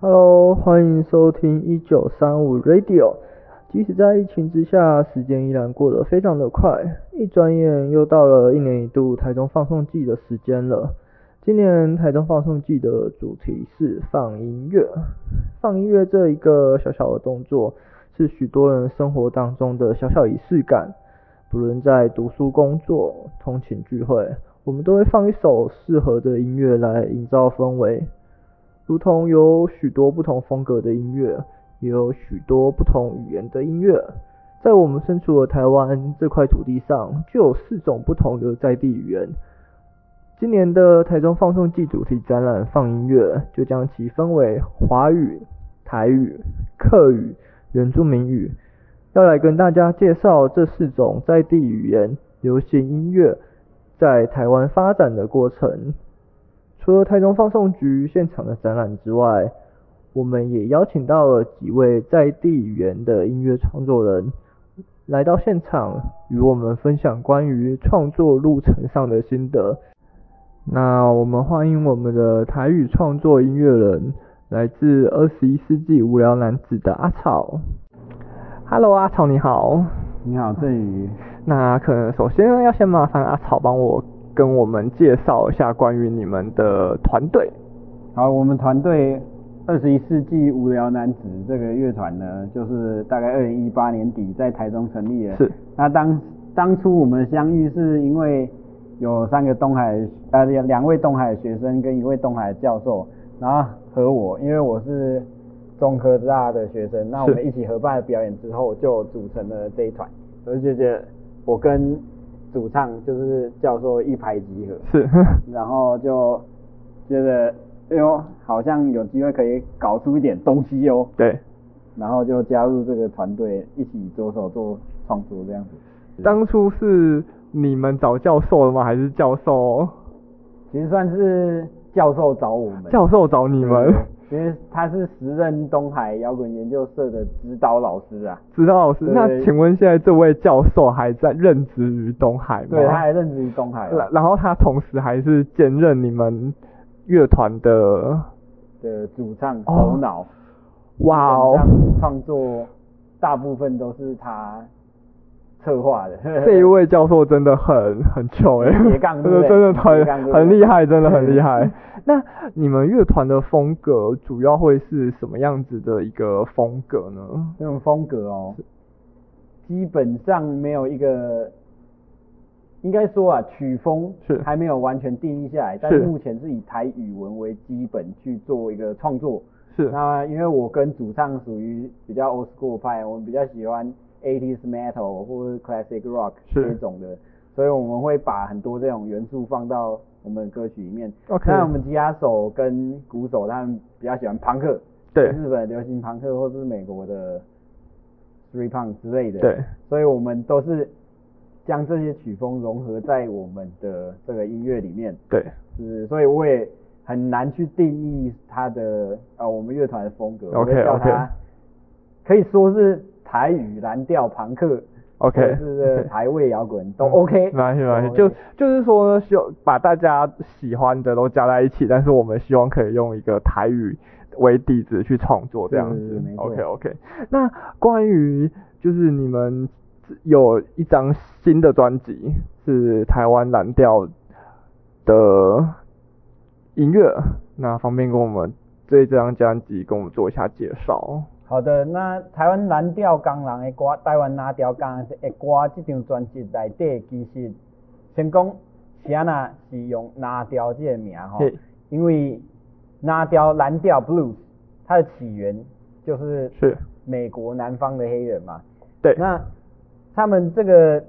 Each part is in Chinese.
Hello，欢迎收听一九三五 Radio。即使在疫情之下，时间依然过得非常的快，一转眼又到了一年一度台中放送季的时间了。今年台中放送季的主题是放音乐。放音乐这一个小小的动作，是许多人生活当中的小小仪式感。不论在读书、工作、通勤、聚会，我们都会放一首适合的音乐来营造氛围。如同有许多不同风格的音乐。也有许多不同语言的音乐，在我们身处的台湾这块土地上，就有四种不同的在地语言。今年的台中放送季主题展览放音乐，就将其分为华语、台语、客语、原住民语，要来跟大家介绍这四种在地语言流行音乐在台湾发展的过程。除了台中放送局现场的展览之外，我们也邀请到了几位在地语言的音乐创作人来到现场，与我们分享关于创作路程上的心得。那我们欢迎我们的台语创作音乐人，来自二十一世纪无聊男子的阿草。Hello，阿草你好。你好，振宇。那可能首先要先麻烦阿草帮我跟我们介绍一下关于你们的团队。好，我们团队。二十一世纪无聊男子这个乐团呢，就是大概二零一八年底在台中成立的。是。那当当初我们相遇是因为有三个东海呃两两位东海的学生跟一位东海教授，然后和我，因为我是中科大的学生，那我们一起合办了表演之后，就组成了这一团。所以就觉得我跟主唱就是教授一拍即合。是。然后就觉得。哎呦，好像有机会可以搞出一点东西哦。对，然后就加入这个团队，一起着手做创作这样子。当初是你们找教授的吗？还是教授？其实算是教授找我们。教授找你们？因为他是时任东海摇滚研究社的指导老师啊。指导老师，那请问现在这位教授还在任职于东海吗？对，他还任职于东海。然后他同时还是兼任你们。乐团的的主唱头脑，哇哦，创作大部分都是他策划的。这一位教授真的很很糗哎，真的真的很很厉害，真的很厉害。那你们乐团的风格主要会是什么样子的一个风格呢？那种风格哦，基本上没有一个。应该说啊，曲风是还没有完全定义下来，但是目前是以台语文为基本去做一个创作。是。那因为我跟主唱属于比较 old school 派，我们比较喜欢 80s metal 或者 classic rock 这种的，所以我们会把很多这种元素放到我们的歌曲里面。OK。那我们吉他手跟鼓手他们比较喜欢朋克，对，日本流行朋克或是美国的 three punk 之类的，对，所以我们都是。将这些曲风融合在我们的这个音乐里面，对，是，所以我也很难去定义它的呃我们乐团的风格。OK OK，可以说是台语蓝调朋克，OK，是台味摇滚都 OK，没关系没关系，就就是说呢，希望把大家喜欢的都加在一起，但是我们希望可以用一个台语为底子去创作这样子。OK OK，那关于就是你们。有一张新的专辑是台湾蓝调的音乐，那方便跟我们对这张专辑跟我们做一下介绍。好的，那台湾蓝调工人的歌，台湾蓝调工人的歌，这张专辑内底其实先讲，是安那是用蓝调这个名吼，因为蓝调蓝调 blues 它的起源就是是美国南方的黑人嘛，对，那。他们这个，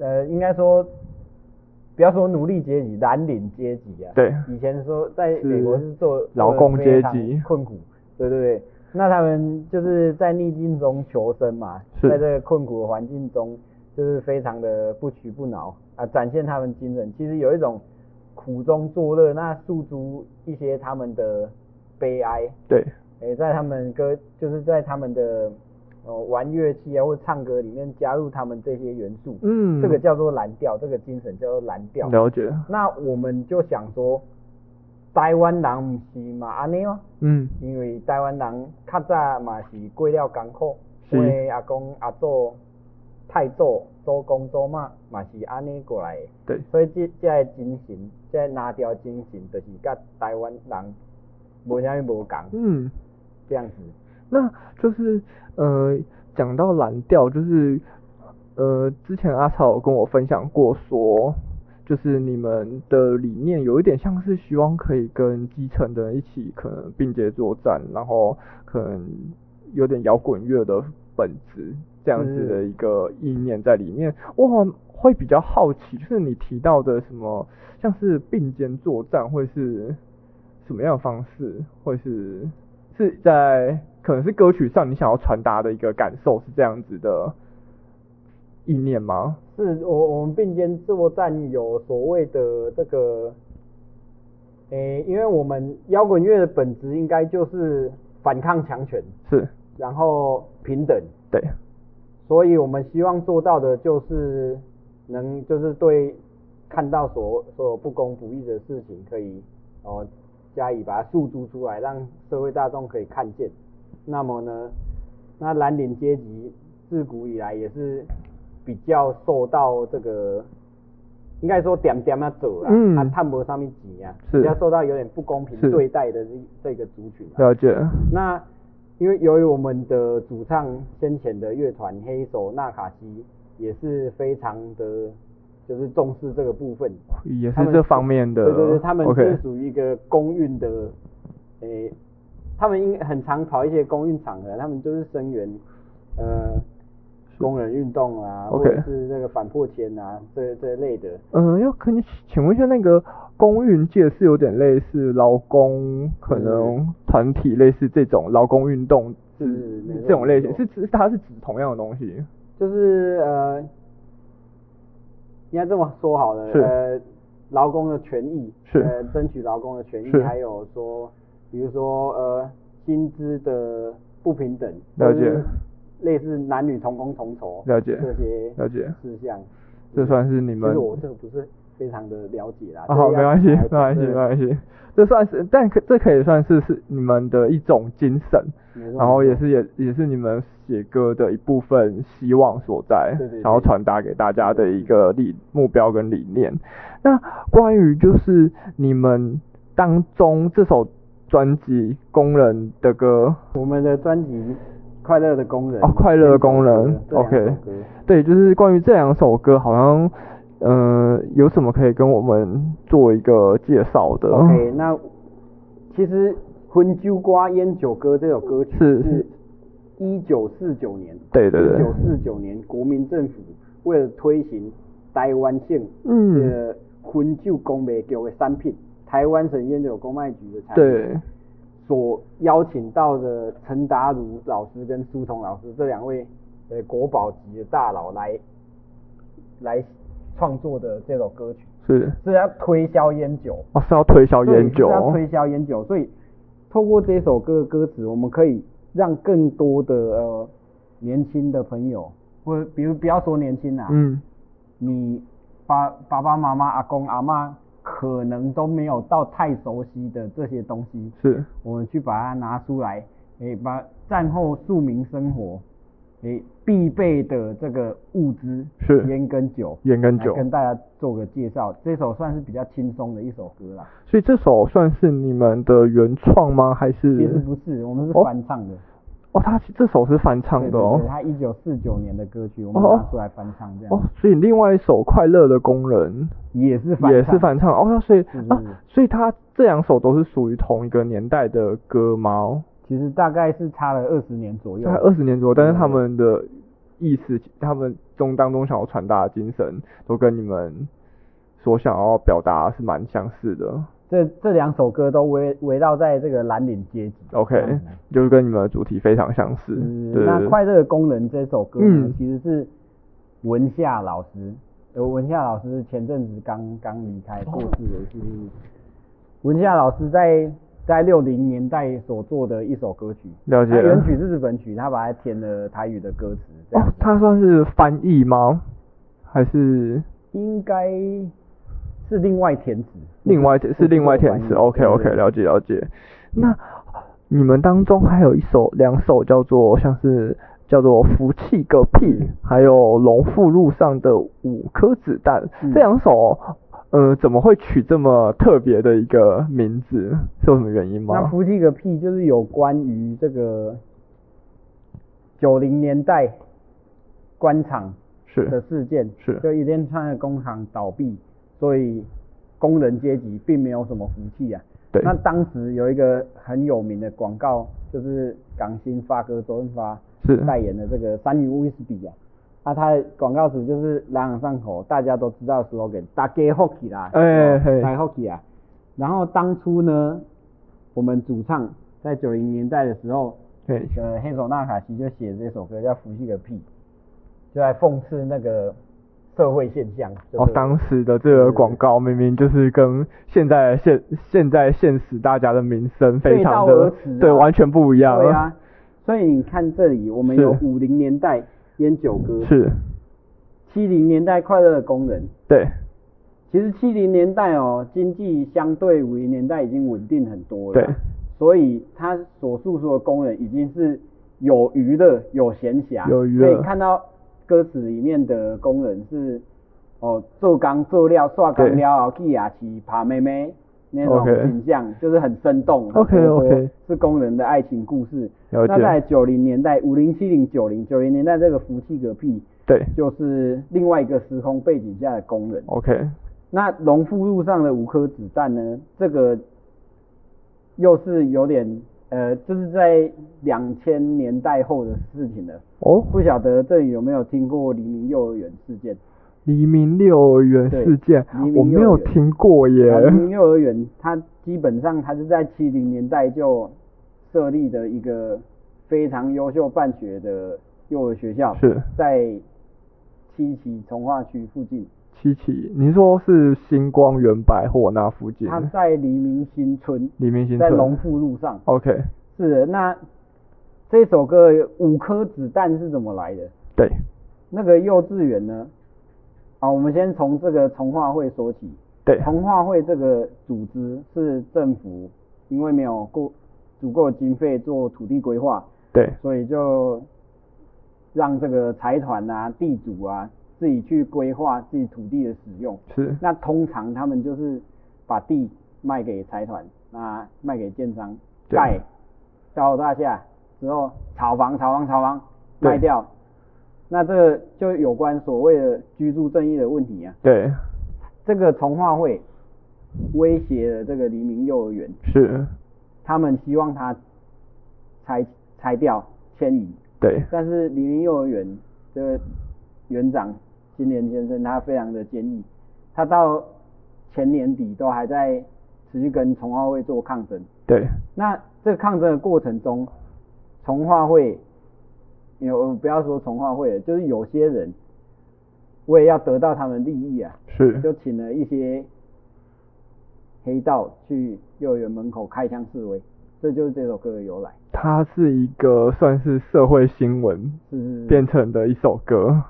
呃，应该说，不要说奴隶阶级，蓝领阶级啊。对。以前说在美国是做劳工阶级，困苦，对对对。那他们就是在逆境中求生嘛，在这个困苦的环境中，就是非常的不屈不挠啊，展现他们精神。其实有一种苦中作乐，那诉诸一些他们的悲哀。对。诶，在他们歌，就是在他们的。哦，玩乐器啊，或唱歌里面加入他们这些元素，嗯，这个叫做蓝调，这个精神叫做蓝调。了解。那我们就想说，台湾人毋是嘛安尼吗？嗯，因为台湾人较早嘛是过了艰苦，所以阿公阿祖、太祖、祖公祖妈嘛是安尼过来的。对，所以这这个精神，这个拿掉精神，就是甲台湾人无啥物无共。嗯，这样子。那就是呃，讲到蓝调，就是呃，之前阿草有跟我分享过说。就是你们的理念有一点像是希望可以跟基层的人一起可能并肩作战，然后可能有点摇滚乐的本质这样子的一个意念在里面。我会比较好奇，就是你提到的什么像是并肩作战会是什么样的方式？会是是在可能是歌曲上你想要传达的一个感受是这样子的意念吗？是我我们并肩作战有所谓的这个，诶、欸，因为我们摇滚乐的本质应该就是反抗强权，是，然后平等，对，所以我们希望做到的就是能就是对看到所所有不公不义的事情，可以哦加以把它诉诸出来，让社会大众可以看见。那么呢，那蓝领阶级自古以来也是。比较受到这个，应该说点点啊走啊，嗯，啊探博上面挤啊，是比较受到有点不公平对待的这这个族群，啊。了解。那因为由于我们的主唱先前的乐团黑手纳卡西也是非常的，就是重视这个部分，也是这方面的。对对对，他们是属于一个公运的，诶、他们应该很常跑一些公运场合，他们就是声援，呃。工人运动啊.或者是那个反破迁啊，这这类的。嗯，要可以请问一下，那个工运界是有点类似劳工可能团体，类似这种劳工运动，是这种类型，是指它是指同样的东西？就是呃，应该这么说好了，呃，劳工的权益是呃，争取劳工的权益，还有说，比如说呃，薪资的不平等，了解。类似男女同工同酬，了解这些了解事项，这算是你们。其实我这个不是非常的了解啦。好，没关系，没关系，没关系。这算是，但可这可以算是是你们的一种精神，然后也是也也是你们写歌的一部分希望所在，然后传达给大家的一个理目标跟理念。那关于就是你们当中这首专辑《工人的歌》，我们的专辑。快乐的工人。哦，快乐的工人，OK，对，就是关于这两首歌，好像，呃，有什么可以跟我们做一个介绍的？OK，那其实《薰酒瓜烟酒歌》这首歌曲是一九四九年，对对对，一九四九年国民政府为了推行台湾省的薰酒工卖局的产品，嗯、台湾省烟酒公卖局的产品。对所邀请到的陈达儒老师跟苏童老师这两位呃国宝级的大佬来来创作的这首歌曲。是。是要推销烟酒。哦，是要推销烟酒，是要推销烟酒，所以透过这首歌的歌词，我们可以让更多的呃年轻的朋友，或者比如不要说年轻啊，嗯，你爸爸爸妈妈阿公阿嬷。可能都没有到太熟悉的这些东西，是我们去把它拿出来，诶，把战后庶民生活，诶，必备的这个物资是烟跟酒，烟跟酒，跟大家做个介绍。这首算是比较轻松的一首歌啦。所以这首算是你们的原创吗？还是？其实不是，我们是翻唱的。哦哦，他这首是翻唱的哦。对对对，他一九四九年的歌曲，我们拿出来翻唱这样。哦，所以另外一首《快乐的工人》也是翻唱，也是翻唱。哦，所以啊，所以他这两首都是属于同一个年代的歌吗？其实大概是差了二十年左右。差二十年左右，但是他们的意思，他们中当中想要传达的精神，都跟你们所想要表达是蛮相似的。这这两首歌都围围绕在这个蓝领阶级，OK，就是跟你们的主题非常相似。嗯、对那《快乐的工人》这首歌呢，嗯、其实是文夏老师，呃，文夏老师前阵子刚刚离开过世的，是文夏老师在在六零年代所做的一首歌曲。了解了。原曲是日本曲，他把它填了台语的歌词。哦，他算是翻译吗？还是？应该。是另外填词，另外是另外填词，OK OK，了解了解。那你们当中还有一首两首叫做像是叫做福气个屁，还有龙富路上的五颗子弹，嗯、这两首呃怎么会取这么特别的一个名字？是有什么原因吗？那福气个屁就是有关于这个九零年代官场的事件，是，是就一连串的工厂倒闭。所以工人阶级并没有什么福气啊。对。那当时有一个很有名的广告，就是港星发哥周润发是代言的这个三鱼威士忌啊。那他的广告词就是朗朗上口，大家都知道 slogan，大家福气啦，哎，大家福气啊。然后当初呢，我们主唱在九零年代的时候，对，呃，黑手纳卡西就写这首歌叫《福气个屁》，就在讽刺那个。社会现象哦，当时的这个广告明明就是跟现在现现在现实大家的民生非常的对，完全不一样。对啊，所以你看这里，我们有五零年代烟酒歌，是。七零年代快乐的工人。对，其实七零年代哦，经济相对五零年代已经稳定很多了。对，所以他所诉说的工人已经是有娱乐、有闲暇，有娱乐，可以看到。歌词里面的工人是哦，做工做料刷干料后去夜市爬妹妹那种形象，okay. 就是很生动。OK OK，是工人的爱情故事。那在九零年代，五零七零九零九零年代这个福气个屁，对，就是另外一个时空背景下的工人。OK。那农夫路上的五颗子弹呢？这个又是有点。呃，这是在两千年代后的事情了。哦，不晓得这里有没有听过黎明幼儿园事件？黎明幼儿园事件，我没有听过耶。黎明幼儿园，它基本上它是在七零年代就设立的一个非常优秀办学的幼儿学校，是在七期从化区附近。七期，你说是星光源百货那附近？他在黎明新村，黎明新村在龙富路上。OK，是的。那这首歌五颗子弹是怎么来的？对，那个幼稚园呢？好，我们先从这个重划会说起。对，重划会这个组织是政府因为没有够足够经费做土地规划，对，所以就让这个财团啊、地主啊。自己去规划自己土地的使用，是。那通常他们就是把地卖给财团，那卖给建商盖高楼大厦之后炒房、炒房、炒房卖掉，那这个就有关所谓的居住正义的问题啊。对。这个从化会威胁了这个黎明幼儿园，是。他们希望他拆拆掉迁移，对。但是黎明幼儿园这个园长。金莲先生他非常的坚毅，他到前年底都还在持续跟从化会做抗争。对。那这个抗争的过程中，从化会有不要说从化会了，就是有些人为了要得到他们利益啊，是就请了一些黑道去幼儿园门口开枪示威，这就是这首歌的由来。它是一个算是社会新闻，是变成的一首歌。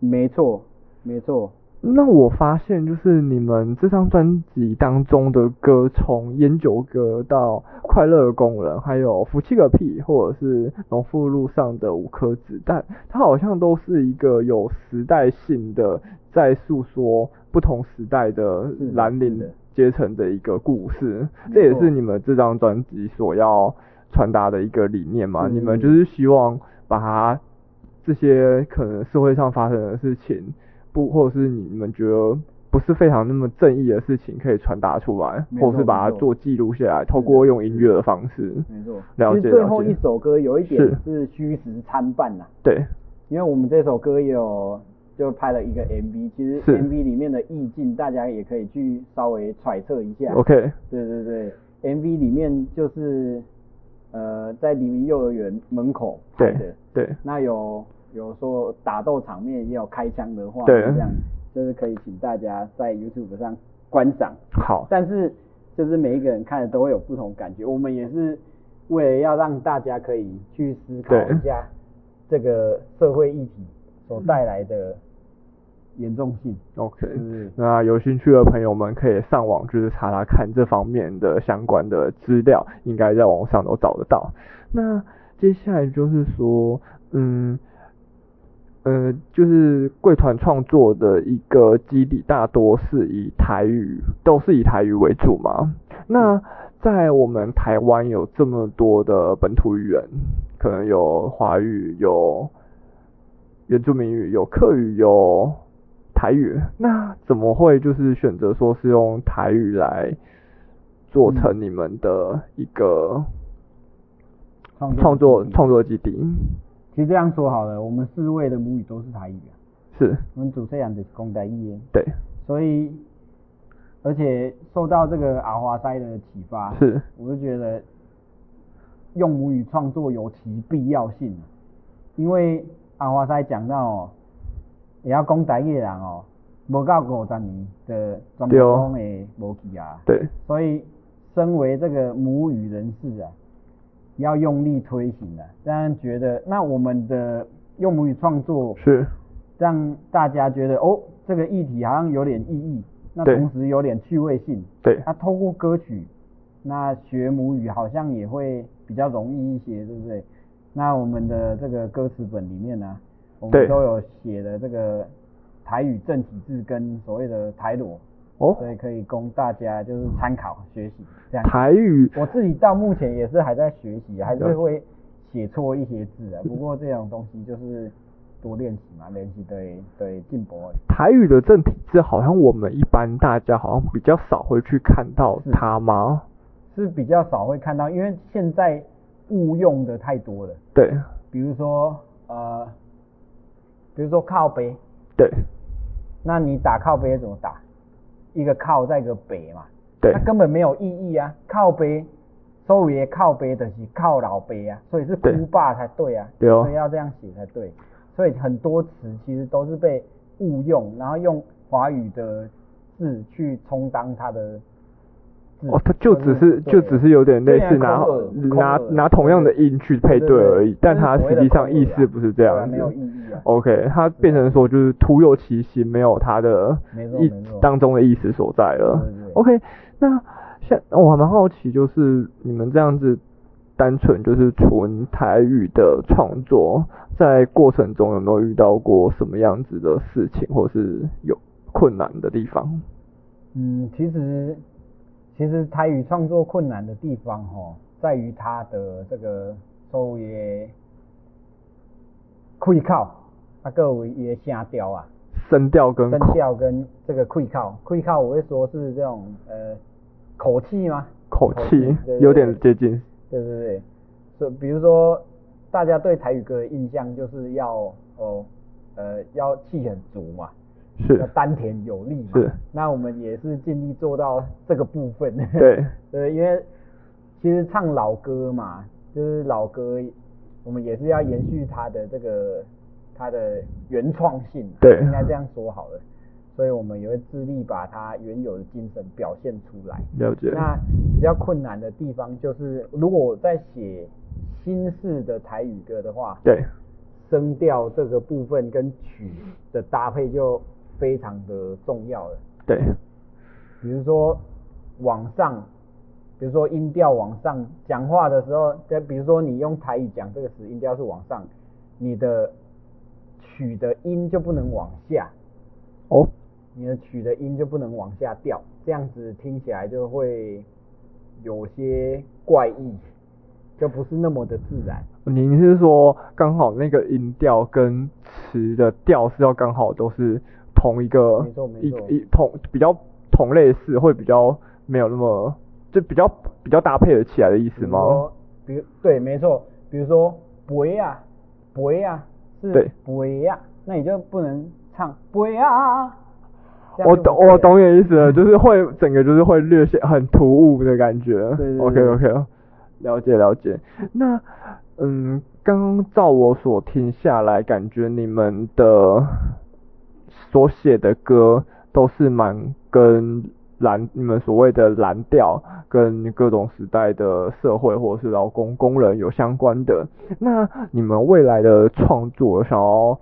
没错，没错。那我发现，就是你们这张专辑当中的歌，从烟酒歌到快乐的工人，还有福气个屁，或者是农夫路上的五颗子弹，它好像都是一个有时代性的，在诉说不同时代的蓝领阶层的一个故事。这也是你们这张专辑所要传达的一个理念嘛？你们就是希望把它。这些可能社会上发生的事情，不，或者是你们觉得不是非常那么正义的事情，可以传达出来，或者是把它做记录下来，透过用音乐的方式。没错，了解。其实最后一首歌有一点是虚实参半呐。对，因为我们这首歌有就拍了一个 MV，其实 MV 里面的意境大家也可以去稍微揣测一下。OK。对对对，MV 里面就是呃在黎明幼儿园门口拍的。对。对那有。有说打斗场面，也有开枪的画面，对，这样就是可以请大家在 YouTube 上观赏。好，但是就是每一个人看的都会有不同感觉。我们也是为了要让大家可以去思考一下这个社会议题所带来的严重性。OK，那有兴趣的朋友们可以上网就是查查看这方面的相关的资料，应该在网上都找得到。那接下来就是说，嗯。呃，就是贵团创作的一个基底，大多是以台语，都是以台语为主嘛。那在我们台湾有这么多的本土语言，可能有华语、有原住民语、有客语、有台语，那怎么会就是选择说是用台语来做成你们的一个创作创作基底？其实这样说好了，我们四位的母语都是台语啊。是。我们主持人的是讲台语。对。所以，而且受到这个阿华塞的启发，是。我就觉得用母语创作有其必要性。因为阿华塞讲到哦，也要讲台语的人哦，无到五十年的专门讲的无去啊。对。所以，身为这个母语人士啊。要用力推行的，这样觉得，那我们的用母语创作是让大家觉得哦，这个议题好像有点意义，那同时有点趣味性。对。那透过歌曲，那学母语好像也会比较容易一些，对不对？那我们的这个歌词本里面呢，我们都有写的这个台语正体字跟所谓的台罗。哦，所以可以供大家就是参考学习这样。台语，我自己到目前也是还在学习，还是会写错一些字啊。不过这种东西就是多练习嘛，练习对对进步。台语的正体字好像我们一般大家好像比较少会去看到它吗？是，比较少会看到，因为现在误用的太多了。对，比如说呃，比如说靠背。对，那你打靠背怎么打？一个靠在一个北嘛，对，它根本没有意义啊。靠北，所谓的靠背的是靠老背啊，所以是哭爸才对啊，对哦，所以要这样写才对。所以很多词其实都是被误用，然后用华语的字去充当它的。哦，它就只是就只是有点类似拿拿拿同样的音去配对而已，但它实际上意思不是这样子。OK，它变成说就是徒有其形，没有它的意当中的意思所在了。OK，那像我还蛮好奇，就是你们这样子单纯就是纯台语的创作，在过程中有没有遇到过什么样子的事情，或是有困难的地方？嗯，其实。其实台语创作困难的地方，哦，在于它的这个所谓气口，啊，各位一个声调啊，声调跟声调跟这个气口，气口我会说是这种呃口气吗？口气有点接近。对对对，所以比如说大家对台语歌的印象就是要哦呃要气很足嘛。是丹田有力嘛？是。那我们也是尽力做到这个部分。对。对，因为其实唱老歌嘛，就是老歌，我们也是要延续它的这个它的原创性。对。应该这样说好了。所以我们也会致力把它原有的精神表现出来。了解。那比较困难的地方就是，如果我在写新式的台语歌的话，对。声调这个部分跟曲的搭配就。非常的重要的，对，比如说往上，比如说音调往上，讲话的时候，再比如说你用台语讲这个词，音调是往上，你的曲的音就不能往下，哦，你的曲的音就不能往下掉，这样子听起来就会有些怪异，就不是那么的自然。你是说刚好那个音调跟词的调是要刚好都是？同一个一一同比较同类似，会比较没有那么就比较比较搭配的起来的意思吗？比如对，没错，比如说杯啊杯啊是杯啊，那你就不能唱杯啊。我懂我懂你的意思了，就是会整个就是会略显很突兀的感觉。对对对 OK OK，了解了解。那嗯，刚刚照我所听下来，感觉你们的。所写的歌都是蛮跟蓝你们所谓的蓝调跟各种时代的社会或者是劳工工人有相关的。那你们未来的创作想要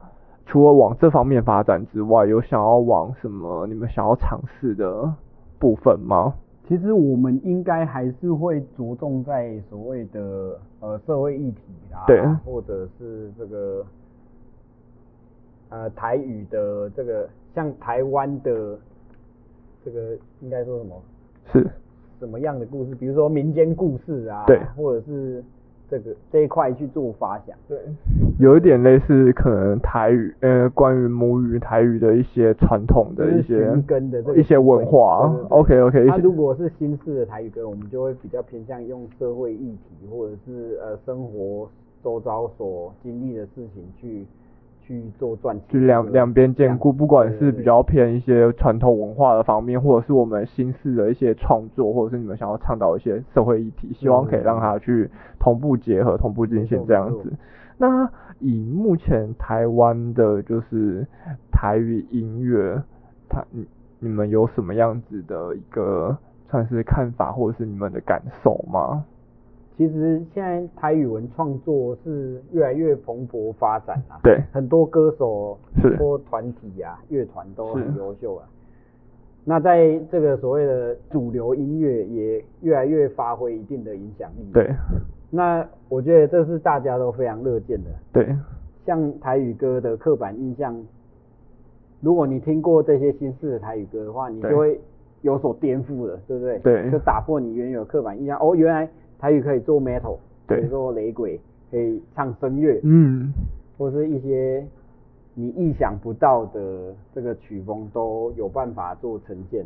除了往这方面发展之外，有想要往什么你们想要尝试的部分吗？其实我们应该还是会着重在所谓的呃社会议题啊，对，或者是这个呃台语的这个像台湾的这个应该说什么？是什么样的故事？比如说民间故事啊，对，或者是。这个这一块去做发想，对，有一点类似可能台语，呃，关于母语台语的一些传统的一些根的一些文化。OK OK。那如果是新式的台语歌，我们就会比较偏向用社会议题或者是呃生活周遭所经历的事情去。去做赚钱，就两两边兼顾，不管是比较偏一些传统文化的方面，或者是我们新式的一些创作，或者是你们想要倡导一些社会议题，希望可以让它去同步结合、同步进行这样子。那以目前台湾的，就是台语音乐，它你你们有什么样子的一个算是看法，或者是你们的感受吗？其实现在台语文创作是越来越蓬勃发展啊，对，很多歌手、很多团体啊、乐团都很优秀啊。那在这个所谓的主流音乐也越来越发挥一定的影响力。对，那我觉得这是大家都非常乐见的。对，像台语歌的刻板印象，如果你听过这些新式的台语歌的话，你就会有所颠覆了，对不对？对，就打破你原有刻板印象。哦，原来。台语可以做 metal，可以做雷鬼，可以唱声乐，嗯，或是一些你意想不到的这个曲风都有办法做呈现，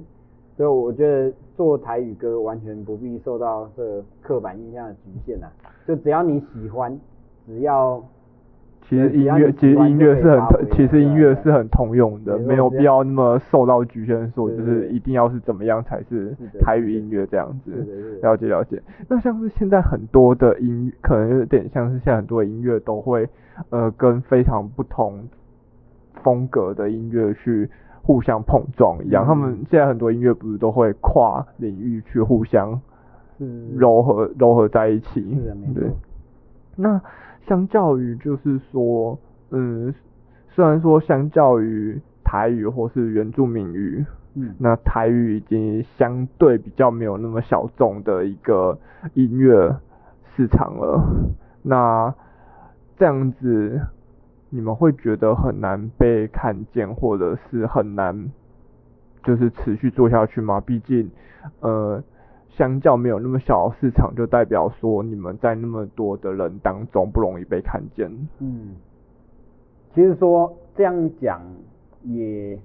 所以我觉得做台语歌完全不必受到这个刻板印象的局限啊，就只要你喜欢，只要。其实音乐，其实音乐是很，其实音乐是很通用的，没有必要那么受到局限，说就是一定要是怎么样才是台语音乐这样子。了解了解。那像是现在很多的音，可能有点像是现在很多的音乐都会，呃，跟非常不同风格的音乐去互相碰撞一样。他们现在很多音乐不是都会跨领域去互相糅合糅合在一起？对。那。相较于就是说，嗯，虽然说相较于台语或是原住民语，嗯，那台语已经相对比较没有那么小众的一个音乐市场了。那这样子，你们会觉得很难被看见，或者是很难就是持续做下去吗？毕竟，呃。相较没有那么小的市场，就代表说你们在那么多的人当中不容易被看见。嗯，其实说这样讲也，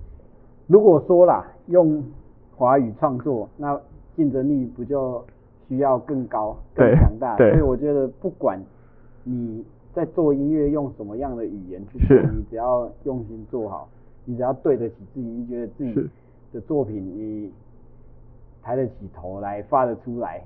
如果说啦，用华语创作，那竞争力不就需要更高、更强大？所以我觉得不管你在做音乐用什么样的语言去做，你只要用心做好，你只要对得起自己，你觉得自己的作品你。抬得起头来，发得出来，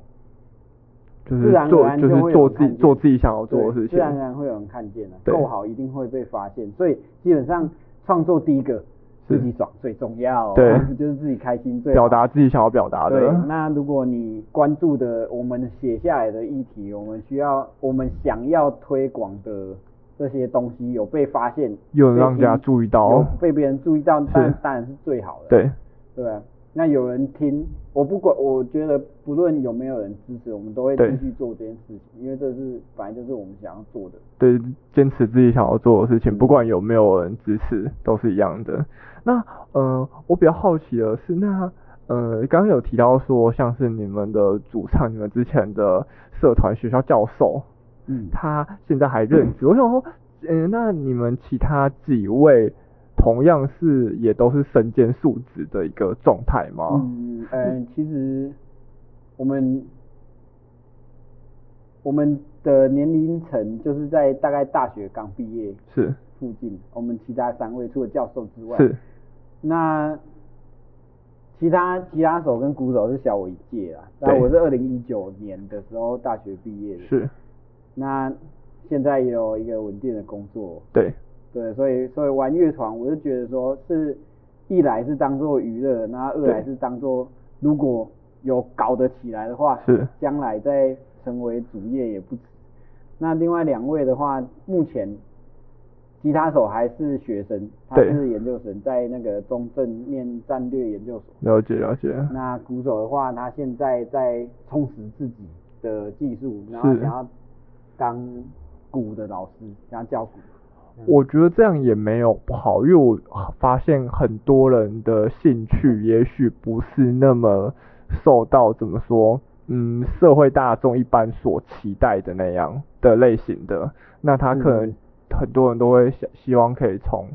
就是做，自然而然就会就是做自己做自己想要做的事情，自然而然会有人看见的，够好一定会被发现。所以基本上创作第一个自己爽最重要，对，就是自己开心最表达自己想要表达的。对，那如果你关注的我们写下来的议题，我们需要我们想要推广的这些东西有被发现，有让大家注意到，被别人注意到，当然当然是最好的。对，对吧？那有人听，我不管，我觉得不论有没有人支持，我们都会继续做这件事情，因为这是本来就是我们想要做的。对，坚持自己想要做的事情，不管有没有人支持，都是一样的。那呃，我比较好奇的是，那呃，刚刚有提到说，像是你们的主唱，你们之前的社团学校教授，嗯，他现在还任职。嗯、我想说，嗯、呃，那你们其他几位？同样是也都是身兼数职的一个状态吗？嗯，呃，其实我们我们的年龄层就是在大概大学刚毕业是附近。我们其他三位除了教授之外，是那其他吉他手跟鼓手是小我一届啦。那对我是二零一九年的时候大学毕业的。是。那现在也有一个稳定的工作。对。对，所以所以玩乐团，我就觉得说是，一来是当做娱乐，那二来是当做如果有搞得起来的话，是将来再成为主业也不迟。那另外两位的话，目前吉他手还是学生，他是研究生，在那个中正念战略研究所。了解了解。那鼓手的话，他现在在充实自己的技术，然后想要当鼓的老师，想要教鼓。我觉得这样也没有不好，因为我发现很多人的兴趣也许不是那么受到怎么说，嗯，社会大众一般所期待的那样的类型的，那他可能很多人都会想希望可以从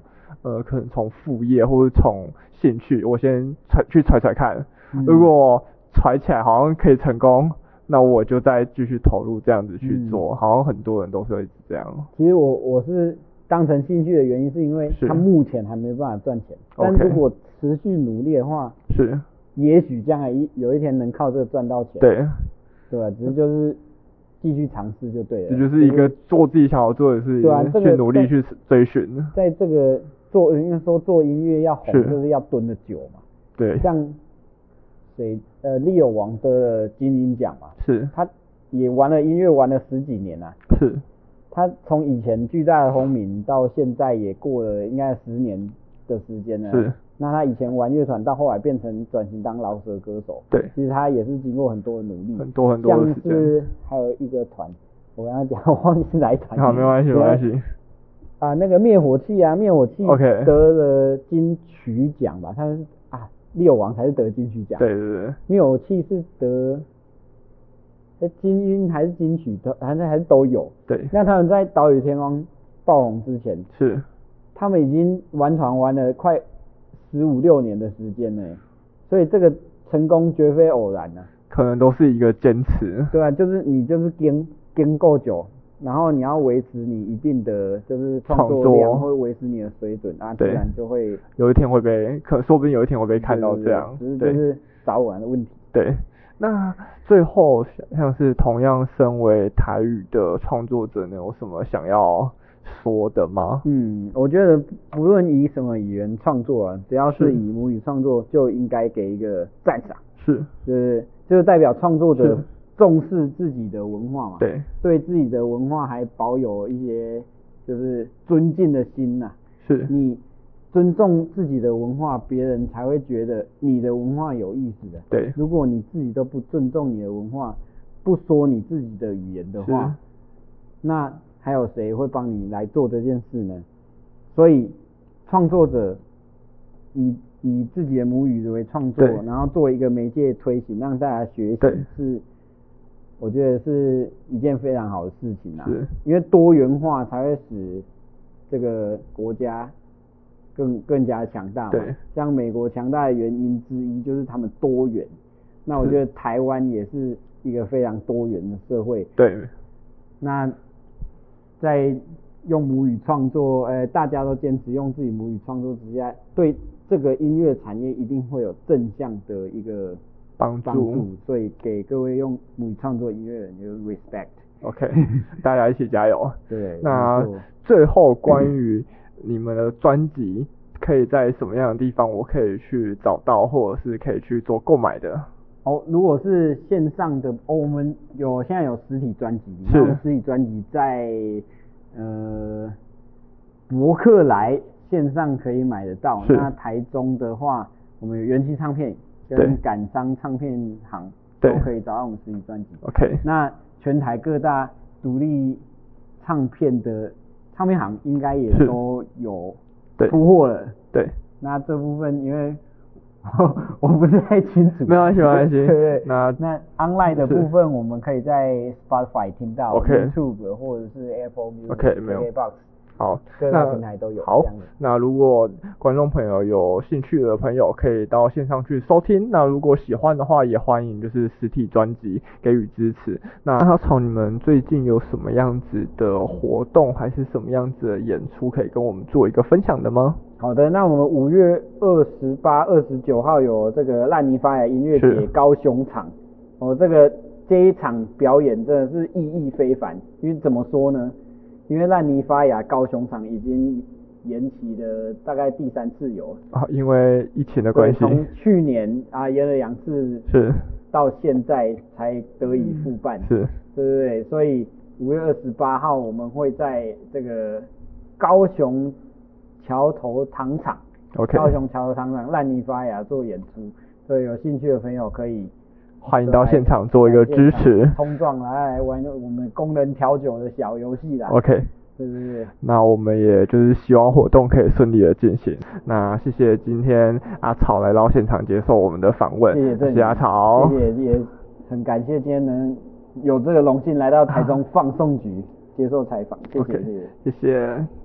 呃，可能从副业或者从兴趣，我先揣去揣揣看，如果揣起来好像可以成功，那我就再继续投入这样子去做，好像很多人都是会这样。其实我我是。当成兴趣的原因是因为他目前还没办法赚钱，但如果持续努力的话，是，也许将来一有一天能靠这个赚到钱。对，对吧？只是就是继续尝试就对了。这就是一个做自己想要做的事情，对啊，去努力去追寻。在这个做，应该说做音乐要红，就是要蹲得久嘛。对，像谁呃，Leo 王的金鹰奖嘛，是，他也玩了音乐玩了十几年了，是。他从以前巨大的轰鸣到现在也过了应该十年的时间了。是。那他以前玩乐团到后来变成转型当饶舌歌手。对。其实他也是经过很多的努力。很多很多的时间。像是还有一个团，我跟他讲，我忘记是哪一团。好，没关系，没关系。啊，那个灭火器啊，灭火器得了金曲奖吧？他是啊，六王才是得金曲奖。对对对。灭火器是得。金音还是金曲都，反正还是都有。对。那他们在岛屿天光爆红之前，是。他们已经玩团玩了快十五六年的时间呢，所以这个成功绝非偶然啊。可能都是一个坚持。对啊，就是你就是跟跟够久，然后你要维持你一定的就是创作量，或者维持你的水准啊，自然就会有一天会被，可说不定有一天会被看到这样。只是就是早晚的问题。对。那最后像是同样身为台语的创作者，你有什么想要说的吗？嗯，我觉得不论以什么语言创作啊，只要是以母语创作，就应该给一个赞赏。是，就是就是代表创作者重视自己的文化嘛。对，对自己的文化还保有一些就是尊敬的心呐。是，你。尊重自己的文化，别人才会觉得你的文化有意思的。对，如果你自己都不尊重你的文化，不说你自己的语言的话，那还有谁会帮你来做这件事呢？所以，创作者以以自己的母语为创作，然后作为一个媒介推行，让大家学习，是我觉得是一件非常好的事情啊。是，因为多元化才会使这个国家。更更加强大嘛。对，像美国强大的原因之一就是他们多元。那我觉得台湾也是一个非常多元的社会。对。那在用母语创作，呃，大家都坚持用自己母语创作之下，对这个音乐产业一定会有正向的一个帮助。所以给各位用母语创作音乐人就是 respect。OK，大家一起加油。对。那最后关于。你们的专辑可以在什么样的地方，我可以去找到，或者是可以去做购买的？哦，如果是线上的，哦，我们有现在有实体专辑，是实体专辑在呃博客来线上可以买得到。那台中的话，我们有元气唱片跟感伤唱片行都可以找到我们实体专辑。OK，那全台各大独立唱片的。唱片行应该也都有出货了。对，那这部分因为我 我不是太清楚。没关系，没关系。那那 online 的部分，我们可以在 Spotify 听到，YouTube 或者是 Apple Music、OK，没有。好，各大平台都有。好，那如果观众朋友有兴趣的朋友，可以到线上去收听。那如果喜欢的话，也欢迎就是实体专辑给予支持。那阿草，你们最近有什么样子的活动，还是什么样子的演出，可以跟我们做一个分享的吗？好的，那我们五月二十八、二十九号有这个烂泥发芽音乐节高雄场。哦，这个这一场表演真的是意义非凡，因为怎么说呢？因为烂泥发芽高雄场已经延期了大概第三次有。啊，因为疫情的关系，从去年啊延了两次，是。到现在才得以复办，是，对对对，所以五月二十八号我们会在这个高雄桥头糖厂，OK，高雄桥头糖厂烂泥发芽做演出，所以有兴趣的朋友可以欢迎到现场做一个支持，冲撞来，来玩我们工人调酒的小游戏啦，OK。对对对，那我们也就是希望活动可以顺利的进行。那谢谢今天阿草来到现场接受我们的访问，谢谢，谢谢阿草，谢谢也很感谢今天能有这个荣幸来到台中放送局接受采访，谢谢谢谢。Okay, 谢谢。